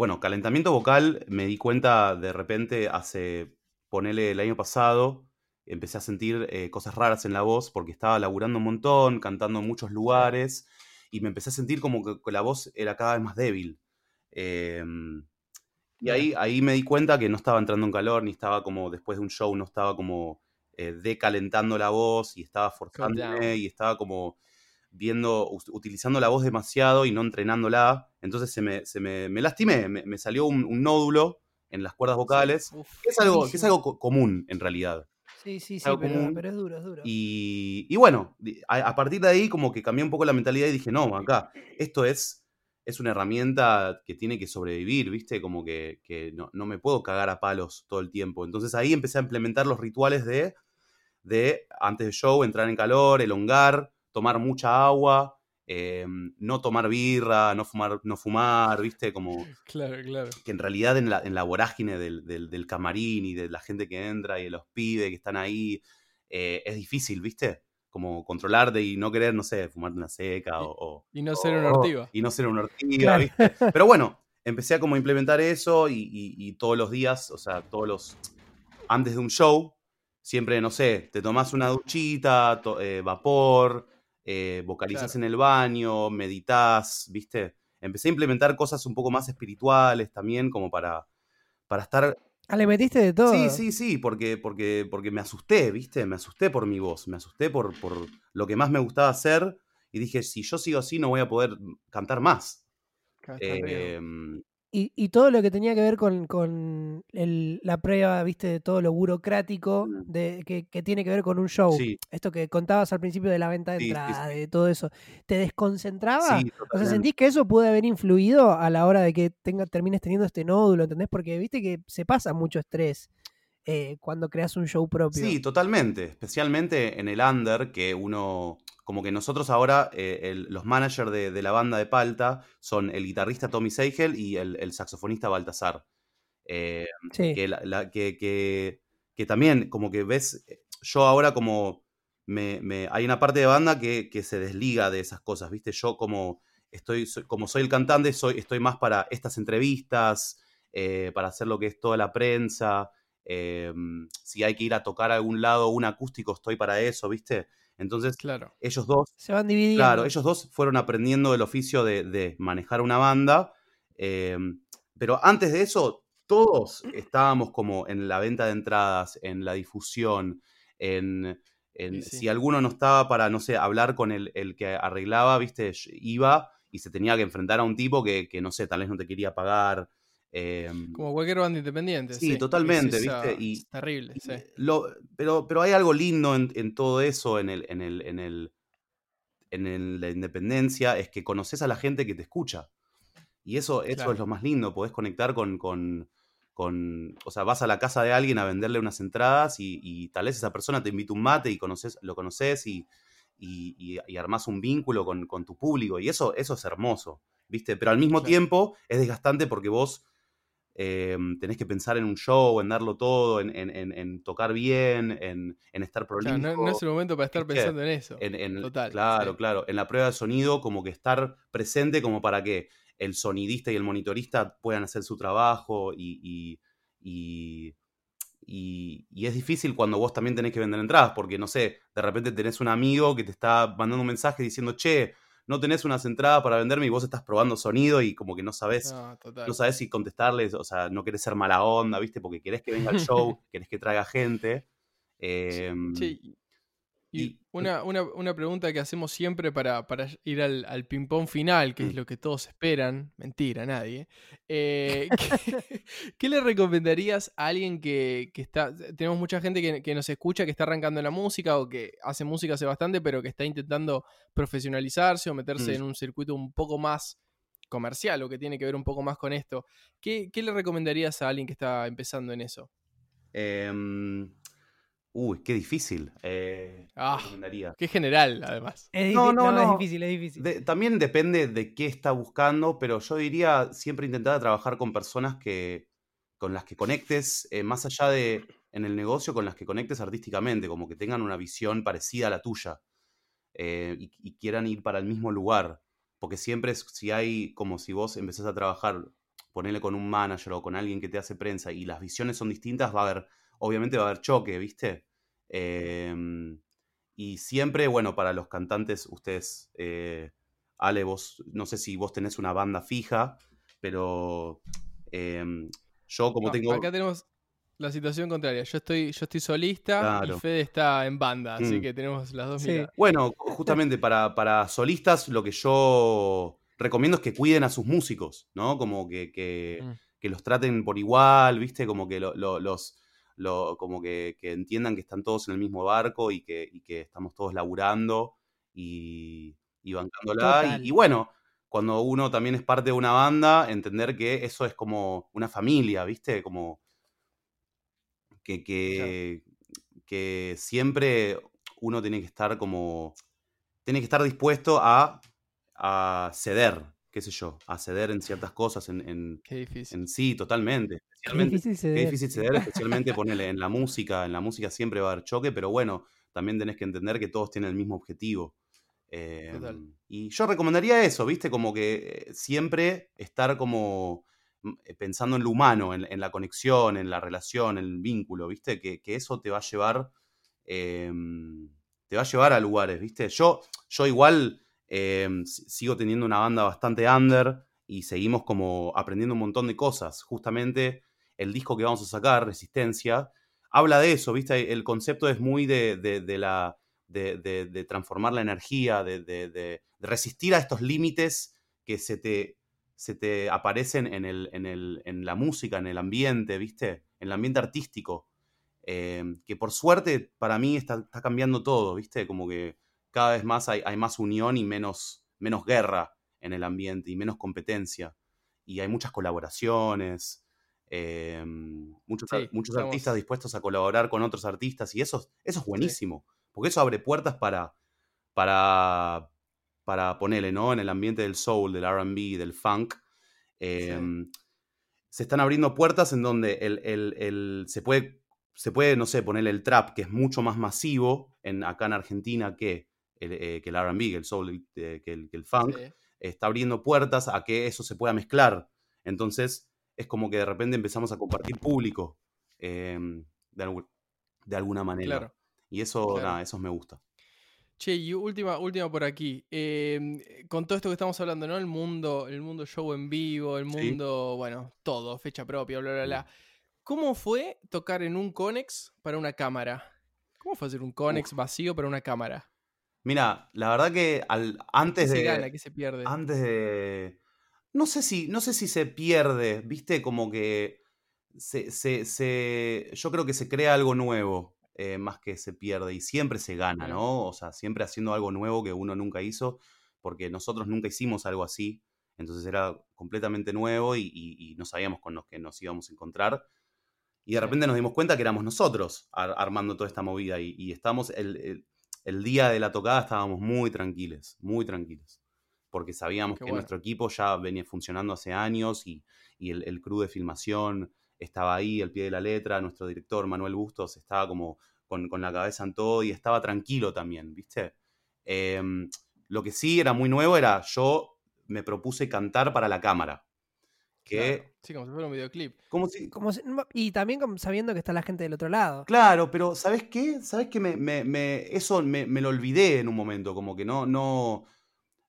Speaker 4: bueno, calentamiento vocal me di cuenta de repente hace, ponele el año pasado, empecé a sentir eh, cosas raras en la voz porque estaba laburando un montón, cantando en muchos lugares y me empecé a sentir como que, la voz era cada vez más débil. Em, y ahí, ahí me di cuenta que no estaba entrando en calor, ni estaba como después de un show, no estaba como eh, decalentando la voz y estaba forzándome y estaba como viendo, utilizando la voz demasiado y no entrenándola. Entonces se me, se me, me lastimé, me, me salió un, un nódulo en las cuerdas vocales,
Speaker 3: Uf,
Speaker 4: que es algo, que es algo co- común en realidad.
Speaker 2: Sí, sí, sí, pero,
Speaker 4: común.
Speaker 2: pero es duro, es duro.
Speaker 4: Y, y bueno, a partir de ahí como que cambié un poco la mentalidad y dije, no, acá, esto es, es una herramienta que tiene que sobrevivir, ¿viste? Como que, que no, no me puedo cagar a palos todo el tiempo. Entonces ahí empecé a implementar los rituales de, de antes del show, entrar en calor, elongar, tomar mucha agua, eh, no tomar birra, no fumar, no fumar, ¿viste? Como
Speaker 3: claro, claro.
Speaker 4: que en realidad en la, en la vorágine del, del- del camarín y de la gente que entra y de los pibes que están ahí, eh, es difícil, ¿viste? Como controlarte y no querer, no sé, fumarte una seca o, o-
Speaker 3: Y no ser una ortiva.
Speaker 4: y no ser una
Speaker 2: Claro.
Speaker 4: ¿viste? Pero bueno, empecé a como implementar eso y, y- y todos los días, o sea, todos los... Antes de un show, siempre, no sé, te tomás una duchita, to- eh, vapor, eh, vocalizás
Speaker 3: Claro.
Speaker 4: en el baño, meditas, ¿viste? Empecé a implementar cosas un poco más espirituales también, como para, para estar
Speaker 2: Ah, le metiste de todo.
Speaker 4: Sí, sí, sí, porque, porque, porque me asusté, ¿viste? Me asusté por mi voz, me asusté por, por lo que más me gustaba hacer y dije, si yo sigo así no voy a poder cantar más.
Speaker 3: Claro,
Speaker 2: Y, y todo lo que tenía que ver con, con el- la prueba, viste, de todo lo burocrático
Speaker 4: Mm.
Speaker 2: de, que, que tiene que ver con un show.
Speaker 4: sí,
Speaker 2: Esto que contabas al principio de la venta de
Speaker 4: Sí,
Speaker 2: de todo eso. ¿Te desconcentraba?
Speaker 4: sí,
Speaker 2: O sea. ¿sentís que eso puede haber influido a la hora de que tenga, termines teniendo este nódulo, ¿entendés? Porque viste que se pasa mucho estrés eh, cuando creas un show propio.
Speaker 4: Sí, totalmente. Especialmente en el under, que uno. Como que nosotros ahora, eh, el- los managers de, de la banda de Palta son el guitarrista Tommy Seigel y el, el saxofonista Baltasar. Eh,
Speaker 2: Sí.
Speaker 4: que, la- la- que, que- que también, como que ves, eh, yo ahora como me, me- hay una parte de banda que, que se desliga de esas cosas, ¿viste? Yo como estoy, soy- como soy el cantante, soy, estoy más para estas entrevistas, eh, para hacer lo que es toda la prensa. eh, si hay que ir a tocar a algún lado un acústico, estoy para eso, ¿viste? Entonces,
Speaker 3: Claro.
Speaker 4: ellos dos
Speaker 2: Se van dividiendo.
Speaker 4: Claro, ellos dos fueron aprendiendo el oficio de, de manejar una banda, eh, pero antes de eso, todos estábamos como en la venta de entradas, en la difusión, en, en-
Speaker 3: Y sí.
Speaker 4: si alguno no estaba para, no sé, hablar con el, el que arreglaba, viste, iba y se tenía que enfrentar a un tipo que, que, no sé, tal vez no te quería pagar. Eh,
Speaker 3: Como cualquier banda independiente.
Speaker 4: Sí,
Speaker 3: Sí,
Speaker 4: totalmente,
Speaker 3: Es
Speaker 4: ¿viste? Y-
Speaker 3: es terrible, sí.
Speaker 4: lo- pero, pero hay algo lindo en, en todo eso, en, el, en, el, en, el, en la independencia, es que conoces a la gente que te escucha. Y eso, eso
Speaker 3: Claro.
Speaker 4: es lo más lindo, podés conectar con, con, con- O sea, vas a la casa de alguien a venderle unas entradas y, y tal vez esa persona te invita un mate y conoces, lo conoces y, y, y, y armás un vínculo con, con tu público. Y eso, eso es hermoso, ¿viste? Pero al mismo
Speaker 3: Claro.
Speaker 4: tiempo es desgastante porque vos eh, tenés que pensar en un show, en darlo todo, en, en- en- en tocar bien, en, estar prolijo.
Speaker 3: Claro, no, no es el momento para estar pensando en eso. Total,
Speaker 4: Claro,
Speaker 3: sí.
Speaker 4: claro. En la prueba de sonido, como que estar presente como para que el sonidista y el monitorista puedan hacer su trabajo y, y- y- y- y es difícil cuando vos también tenés que vender entradas, porque no sé, de repente tenés un amigo que te está mandando un mensaje diciendo, che, no tenés unas entradas para venderme y vos estás probando sonido y como que no sabés
Speaker 3: No,
Speaker 4: si contestarles, o sea, no querés ser mala onda, ¿viste? Porque querés que venga el show, querés que traiga gente. em,
Speaker 3: Che, y- y una, una- una pregunta que hacemos siempre para, para ir al, al ping-pong final, que es
Speaker 4: Mm.
Speaker 3: lo que todos esperan. Mentira, nadie. Eh, ¿qué, qué le recomendarías a alguien que, que está. Tenemos mucha gente que, que nos escucha, que está arrancando en la música o que hace música hace bastante, pero que está intentando profesionalizarse o meterse
Speaker 4: Mm.
Speaker 3: en un circuito un poco más comercial o que tiene que ver un poco más con esto. ¿Qué, qué le recomendarías a alguien que está empezando en eso?
Speaker 4: em, uy, qué difícil. eh, ¿qué
Speaker 3: Ah.
Speaker 4: recomendaría?
Speaker 3: Qué general, además.
Speaker 2: Es
Speaker 4: No,
Speaker 2: difí-
Speaker 4: no,
Speaker 2: es
Speaker 4: no.
Speaker 2: difícil, es difícil.
Speaker 4: De- también depende de qué está buscando, pero yo diría siempre intentar trabajar con personas que, con las que conectes, eh, más allá de en el negocio, con las que conectes artísticamente, como que tengan una visión parecida a la tuya eh, y, y quieran ir para el mismo lugar. Porque siempre es- si hay, como si vos empezás a trabajar, ponerle con un manager o con alguien que te hace prensa y las visiones son distintas, va a haber, obviamente va a haber choque, ¿viste? Em, y siempre, bueno, para los cantantes, ustedes, eh, Ale, vos, no sé si vos tenés una banda fija, pero em, yo como
Speaker 3: No,
Speaker 4: tengo...
Speaker 3: Acá tenemos la situación contraria. Yo estoy, yo estoy solista
Speaker 4: Claro.
Speaker 3: y Fede está en banda, así
Speaker 4: Mm.
Speaker 3: que tenemos las dos
Speaker 2: Sí.
Speaker 3: miradas.
Speaker 4: Bueno, justamente para, para solistas lo que yo recomiendo es que cuiden a sus músicos, ¿no? Como que, que,
Speaker 3: Mm.
Speaker 4: que los traten por igual, ¿viste? Como que lo- lo- los... lo- como que, que entiendan que están todos en el mismo barco y que, y que estamos todos laburando y, y bancándola. Y, y bueno, cuando uno también es parte de una banda, entender que eso es como una familia, ¿viste? Como que, que, que siempre uno tiene que estar como. Tiene que estar dispuesto a, a ceder, qué sé yo, a ceder en ciertas cosas, en, en,
Speaker 3: Qué difícil.
Speaker 4: en sí, totalmente.
Speaker 2: Qué
Speaker 4: Especialmente,
Speaker 2: difícil
Speaker 4: qué
Speaker 2: ceder.
Speaker 4: difícil ceder, especialmente ponerle en la música. En la música siempre va a haber choque, pero bueno, también tenés que entender que todos tienen el mismo objetivo. Eh,
Speaker 3: Total.
Speaker 4: y yo recomendaría eso, ¿viste? Como que eh, siempre estar como mm, eh, pensando en lo humano, en, en la conexión, en la relación, en el vínculo, ¿viste? Que, que eso te va a llevar, em, te va a llevar a lugares, ¿viste? Yo, yo igual em, sigo teniendo una banda bastante under y seguimos como aprendiendo un montón de cosas. Justamente el disco que vamos a sacar, Resistencia, habla de eso, ¿viste? El concepto es muy de, de- la, de, de- transformar la energía, de, resistir a estos límites que se te, se te aparecen en, el, en, el- en la música, en el ambiente, ¿viste? En el ambiente artístico. Eh, que por suerte para mí está, está cambiando todo, ¿viste? Como que cada vez más hay, hay más unión y menos, menos guerra en el ambiente y menos competencia. Y hay muchas colaboraciones, eh, muchos,
Speaker 3: Sí,
Speaker 4: muchos artistas dispuestos a colaborar con otros artistas y eso, eso es buenísimo, porque eso abre puertas para, para, para ponerle, ¿no? En el ambiente del soul, del RB, del funk. eh, Se están abriendo puertas en donde el, el- el- se, puede, se puede, no sé, ponerle el trap, que es mucho más masivo en, acá en Argentina que el, eh, que el RB, que el soul, eh, que el, que el funk
Speaker 3: Sí.
Speaker 4: está abriendo puertas a que eso se pueda mezclar. Entonces, es como que de repente empezamos a compartir público eh, de, algu- de alguna manera.
Speaker 3: Claro.
Speaker 4: Y eso,
Speaker 3: Claro.
Speaker 4: nada, eso me gusta.
Speaker 3: Che, y última, última por aquí. Eh, con todo esto que estamos hablando, ¿no? El mundo, el mundo show en vivo, el
Speaker 4: Sí.
Speaker 3: mundo, bueno, todo, fecha propia, bla, bla, bla. ¿Cómo fue tocar en un Conex para una cámara? ¿Cómo fue hacer un Conex vacío para una cámara?
Speaker 4: Mira, la verdad que al,
Speaker 3: ¿Qué
Speaker 4: antes
Speaker 3: se
Speaker 4: de.
Speaker 3: gana? ¿Qué se pierde?
Speaker 4: Antes de. No sé si, no sé si se pierde, viste, como que se, se- se- yo creo que se crea algo nuevo eh, más que se pierde y siempre se gana. ¿no? O sea, siempre haciendo algo nuevo que uno nunca hizo, porque nosotros nunca hicimos algo así, entonces era completamente nuevo y, y- y no sabíamos con los que nos íbamos a encontrar. Y de repente nos dimos cuenta que éramos nosotros ar- armando toda esta movida y, y estamos, el, el- el día de la tocada estábamos muy tranquilos, muy tranquilos, porque sabíamos
Speaker 3: Qué
Speaker 4: que
Speaker 3: bueno.
Speaker 4: nuestro equipo ya venía funcionando hace años y, y el, el crew de filmación estaba ahí, al pie de la letra, nuestro director Manuel Bustos estaba como con, con la cabeza en todo y estaba tranquilo también, ¿viste? Em, lo que sí era muy nuevo era yo me propuse cantar para la cámara. Que,
Speaker 3: Claro. Sí, como si fuera un videoclip.
Speaker 4: como si,
Speaker 2: Como si- y también como sabiendo que está la gente del otro lado.
Speaker 4: Claro, pero ¿sabes qué? ¿Sabes qué? Me, me- me- eso me, me lo olvidé en un momento, como que no, no,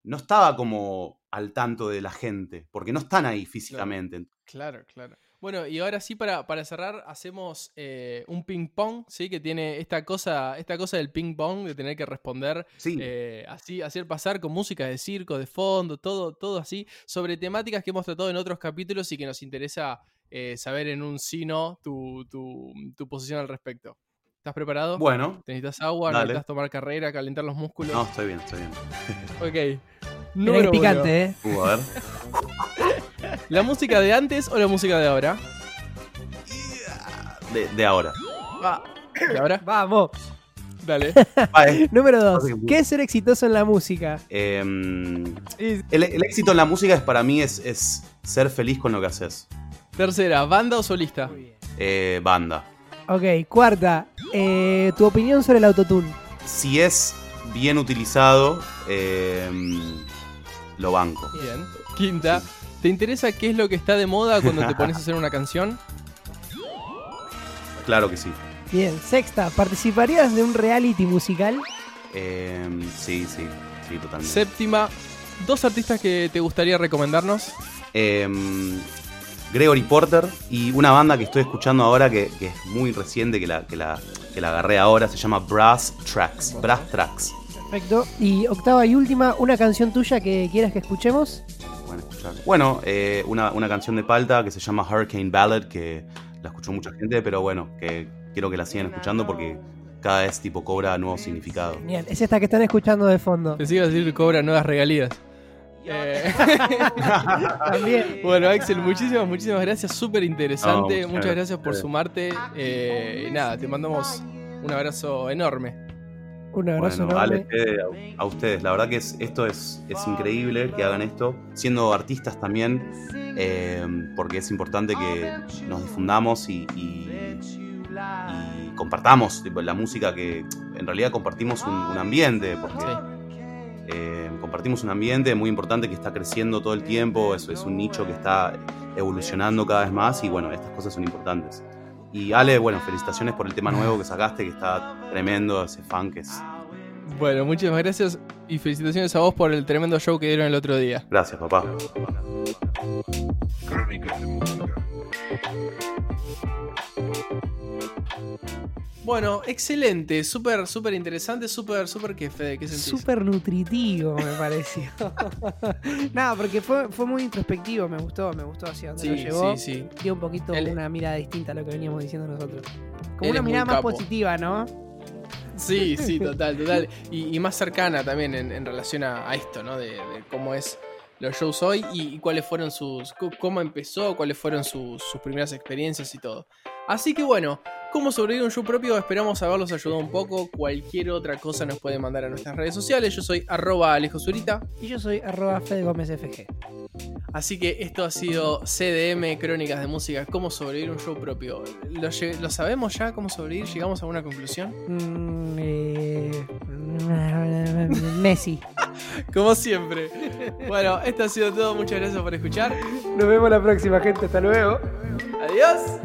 Speaker 4: no estaba como al tanto de la gente, porque no están ahí físicamente.
Speaker 3: Claro, claro. Bueno, y ahora sí, para, para cerrar, hacemos eh, un ping-pong, ¿sí? Que tiene esta cosa, esta cosa del ping-pong, de tener que responder
Speaker 4: Sí,
Speaker 3: eh, así, hacer pasar con música de circo, de fondo, todo, todo así, sobre temáticas que hemos tratado en otros capítulos y que nos interesa eh, saber en un sí no tu, tu, tu posición al respecto. ¿Estás preparado?
Speaker 4: bueno,
Speaker 3: ¿Necesitas agua?
Speaker 4: Dale.
Speaker 3: ¿Necesitas tomar carrera, calentar los músculos?
Speaker 4: no, estoy bien, estoy bien.
Speaker 3: Ok. Número
Speaker 2: que
Speaker 3: uno.
Speaker 2: picante, ¿eh?
Speaker 4: Uh, a ver.
Speaker 3: ¿La música de antes o la música de ahora?
Speaker 4: De, de ahora.
Speaker 3: Ah, ¿De ahora?
Speaker 2: Vamos.
Speaker 3: Dale.
Speaker 4: Eh,
Speaker 2: Número dos. ¿Qué es ser exitoso en la música?
Speaker 4: em, el, el éxito en la música es para mí es, es ser feliz con lo que haces.
Speaker 3: tercera, ¿banda o solista?
Speaker 4: Eh, banda.
Speaker 2: Ok, cuarta. eh, tu opinión sobre el autotune.
Speaker 4: Si es bien utilizado, em, lo banco.
Speaker 3: Bien. Quinta, ¿te interesa qué es lo que está de moda cuando te pones a hacer una canción?
Speaker 4: Claro que sí.
Speaker 2: Bien. Sexta. ¿Participarías de un reality musical?
Speaker 4: Em, sí, sí, sí, totalmente.
Speaker 3: Séptima, dos artistas que te gustaría recomendarnos.
Speaker 4: Em, Gregory Porter y una banda que estoy escuchando ahora que, que es muy reciente, que la, que, la, que la agarré ahora, se llama Brass Tracks. Brass Tracks.
Speaker 2: Perfecto. Y octava y última, una canción tuya que quieras que escuchemos.
Speaker 4: Pueden escuchar. Bueno, eh, una, una canción de Palta que se llama Hurricane Ballad, que la escuchó mucha gente, pero bueno, que quiero que la sigan escuchando porque cada vez tipo cobra nuevo significado.
Speaker 2: Genial. Es esta que están escuchando de fondo.
Speaker 3: Que ibas a decir que cobra nuevas regalías. Eh,
Speaker 2: También.
Speaker 3: bueno, Axel, muchísimas, muchísimas gracias. Súper
Speaker 4: No,
Speaker 3: interesante.
Speaker 4: muchas
Speaker 3: Muchas gracias por sumarte. Eh, y nada, te mandamos un abrazo enorme.
Speaker 2: Un abrazo
Speaker 4: Bueno. Ale, a, a ustedes. La verdad que es, esto es, es increíble que hagan esto, siendo artistas también, eh, porque es importante que nos difundamos y, y- y compartamos la música que en realidad compartimos un, un ambiente, porque
Speaker 3: Sí.
Speaker 4: Eh, compartimos un ambiente muy importante que está creciendo todo el tiempo, es, es un nicho que está evolucionando cada vez más y bueno, estas cosas son importantes. Y Ale, bueno, felicitaciones por el tema nuevo que sacaste, que está tremendo, ese funk es...
Speaker 3: Bueno, muchísimas gracias y felicitaciones a vos por el tremendo show que dieron el otro día.
Speaker 4: Gracias, papá.
Speaker 1: Crónicas de música.
Speaker 3: Bueno, excelente, súper, súper interesante, súper, súper que Fede, ¿qué sentís?
Speaker 2: Súper nutritivo, me pareció. Nada, porque fue, fue muy introspectivo, me gustó, me gustó hacia dónde lo llevó.
Speaker 3: sí, sí.
Speaker 2: Dio un poquito
Speaker 3: Él-
Speaker 2: una mirada distinta a lo que veníamos diciendo nosotros. Como
Speaker 3: Él
Speaker 2: una mirada más positiva, ¿no?
Speaker 3: Sí, sí, total, total. Y, y más cercana también en, en relación a, a esto, ¿no? De, de cómo es los shows hoy y, y cuáles fueron sus. cómo empezó, cuáles fueron sus, sus primeras experiencias y todo. Así que bueno, cómo sobrevivir un show propio, esperamos haberlos ayudado un poco. Cualquier otra cosa nos pueden mandar a nuestras redes sociales. Yo soy arroba Alejo Zurita.
Speaker 2: Y yo soy arroba Fede Gómez FG.
Speaker 3: Así que esto ha sido CDM, Crónicas de Música, cómo sobrevivir un show propio. ¿Lo, lle- lo sabemos ya cómo sobrevivir? ¿Llegamos a una conclusión?
Speaker 2: Mm, eh, Messi.
Speaker 3: Como siempre. Bueno, esto ha sido todo. Muchas gracias por escuchar.
Speaker 2: Nos vemos la próxima, gente. Hasta luego.
Speaker 3: Adiós.